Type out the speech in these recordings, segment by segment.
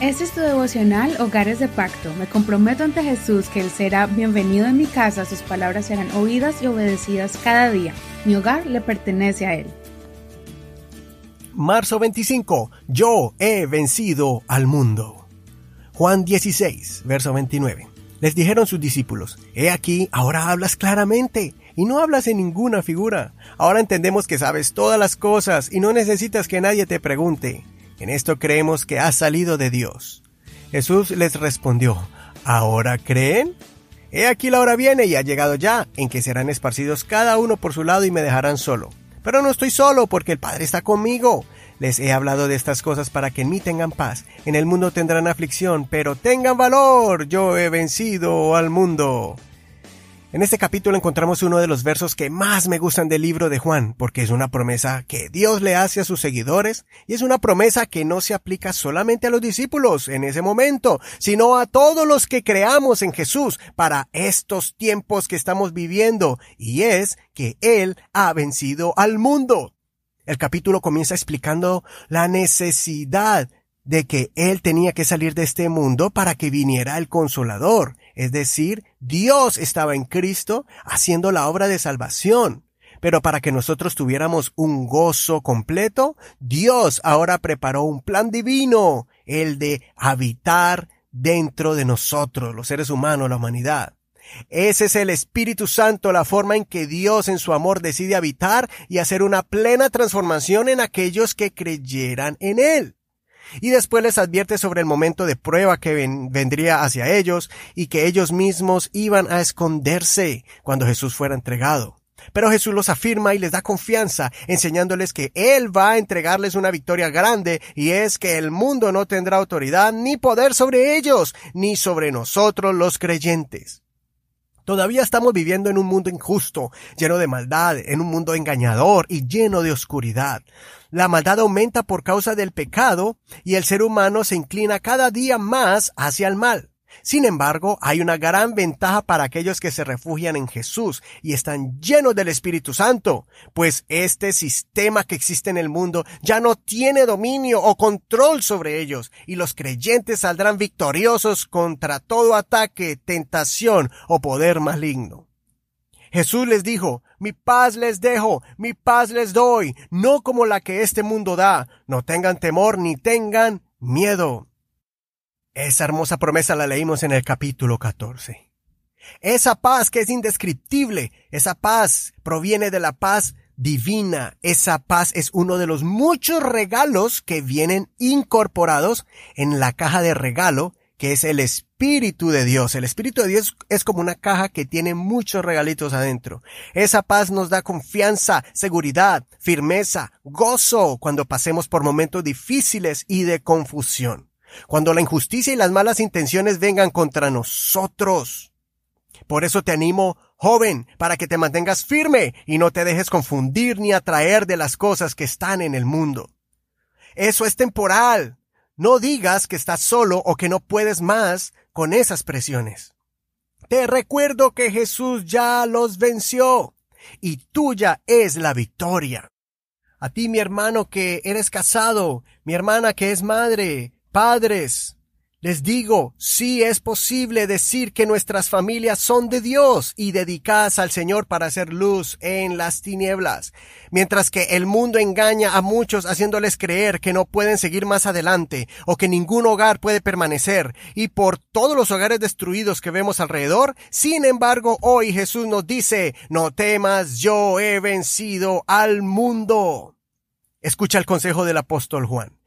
Este es tu devocional Hogares de Pacto. Me comprometo ante Jesús que Él será bienvenido en mi casa, sus palabras serán oídas y obedecidas cada día. Mi hogar le pertenece a Él. Marzo 25. Yo he vencido al mundo. Juan 16, verso 29. Les dijeron sus discípulos, He aquí, ahora hablas claramente y no hablas en ninguna figura. Ahora entendemos que sabes todas las cosas y no necesitas que nadie te pregunte. En esto creemos que has salido de Dios. Jesús les respondió, ¿ahora creen? He aquí la hora viene y ha llegado ya, en que serán esparcidos cada uno por su lado y me dejarán solo. Pero no estoy solo, porque el Padre está conmigo. Les he hablado de estas cosas para que en mí tengan paz. En el mundo tendrán aflicción, pero tengan valor. Yo he vencido al mundo. En este capítulo encontramos uno de los versos que más me gustan del libro de Juan, porque es una promesa que Dios le hace a sus seguidores, y es una promesa que no se aplica solamente a los discípulos en ese momento, sino a todos los que creamos en Jesús para estos tiempos que estamos viviendo, y es que Él ha vencido al mundo. El capítulo comienza explicando la necesidad de que Él tenía que salir de este mundo para que viniera el consolador. Es decir, Dios estaba en Cristo haciendo la obra de salvación. Pero para que nosotros tuviéramos un gozo completo, Dios ahora preparó un plan divino, el de habitar dentro de nosotros, los seres humanos, la humanidad. Ese es el Espíritu Santo, la forma en que Dios en su amor decide habitar y hacer una plena transformación en aquellos que creyeran en Él. Y después les advierte sobre el momento de prueba que vendría hacia ellos y que ellos mismos iban a esconderse cuando Jesús fuera entregado. Pero Jesús los afirma y les da confianza, enseñándoles que Él va a entregarles una victoria grande, y es que el mundo no tendrá autoridad ni poder sobre ellos, ni sobre nosotros los creyentes. Todavía estamos viviendo en un mundo injusto, lleno de maldad, en un mundo engañador y lleno de oscuridad. La maldad aumenta por causa del pecado y el ser humano se inclina cada día más hacia el mal. Sin embargo, hay una gran ventaja para aquellos que se refugian en Jesús y están llenos del Espíritu Santo, pues este sistema que existe en el mundo ya no tiene dominio o control sobre ellos, y los creyentes saldrán victoriosos contra todo ataque, tentación o poder maligno. Jesús les dijo, mi paz les dejo, mi paz les doy, no como la que este mundo da, no tengan temor ni tengan miedo. Esa hermosa promesa la leímos en el capítulo 14. Esa paz que es indescriptible, esa paz proviene de la paz divina. Esa paz es uno de los muchos regalos que vienen incorporados en la caja de regalo que es el Espíritu de Dios. El Espíritu de Dios es como una caja que tiene muchos regalitos adentro. Esa paz nos da confianza, seguridad, firmeza, gozo cuando pasemos por momentos difíciles y de confusión cuando la injusticia y las malas intenciones vengan contra nosotros. Por eso te animo, joven, para que te mantengas firme y no te dejes confundir ni atraer de las cosas que están en el mundo. Eso es temporal. No digas que estás solo o que no puedes más con esas presiones. Te recuerdo que Jesús ya los venció y tuya es la victoria. A ti, mi hermano que eres casado, mi hermana que es madre, Padres, les digo, sí es posible decir que nuestras familias son de Dios y dedicadas al Señor para hacer luz en las tinieblas, mientras que el mundo engaña a muchos haciéndoles creer que no pueden seguir más adelante o que ningún hogar puede permanecer y por todos los hogares destruidos que vemos alrededor, sin embargo hoy Jesús nos dice, no temas, yo he vencido al mundo. Escucha el consejo del apóstol Juan.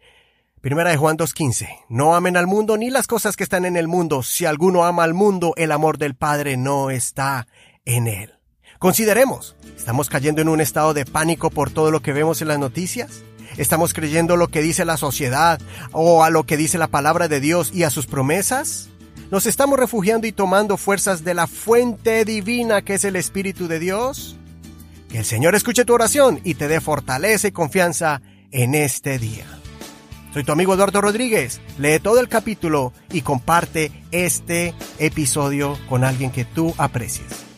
Primera de Juan 2.15. No amen al mundo ni las cosas que están en el mundo. Si alguno ama al mundo, el amor del Padre no está en él. Consideremos, ¿estamos cayendo en un estado de pánico por todo lo que vemos en las noticias? ¿Estamos creyendo lo que dice la sociedad o a lo que dice la palabra de Dios y a sus promesas? ¿Nos estamos refugiando y tomando fuerzas de la fuente divina que es el Espíritu de Dios? Que el Señor escuche tu oración y te dé fortaleza y confianza en este día. Soy tu amigo Eduardo Rodríguez. Lee todo el capítulo y comparte este episodio con alguien que tú aprecies.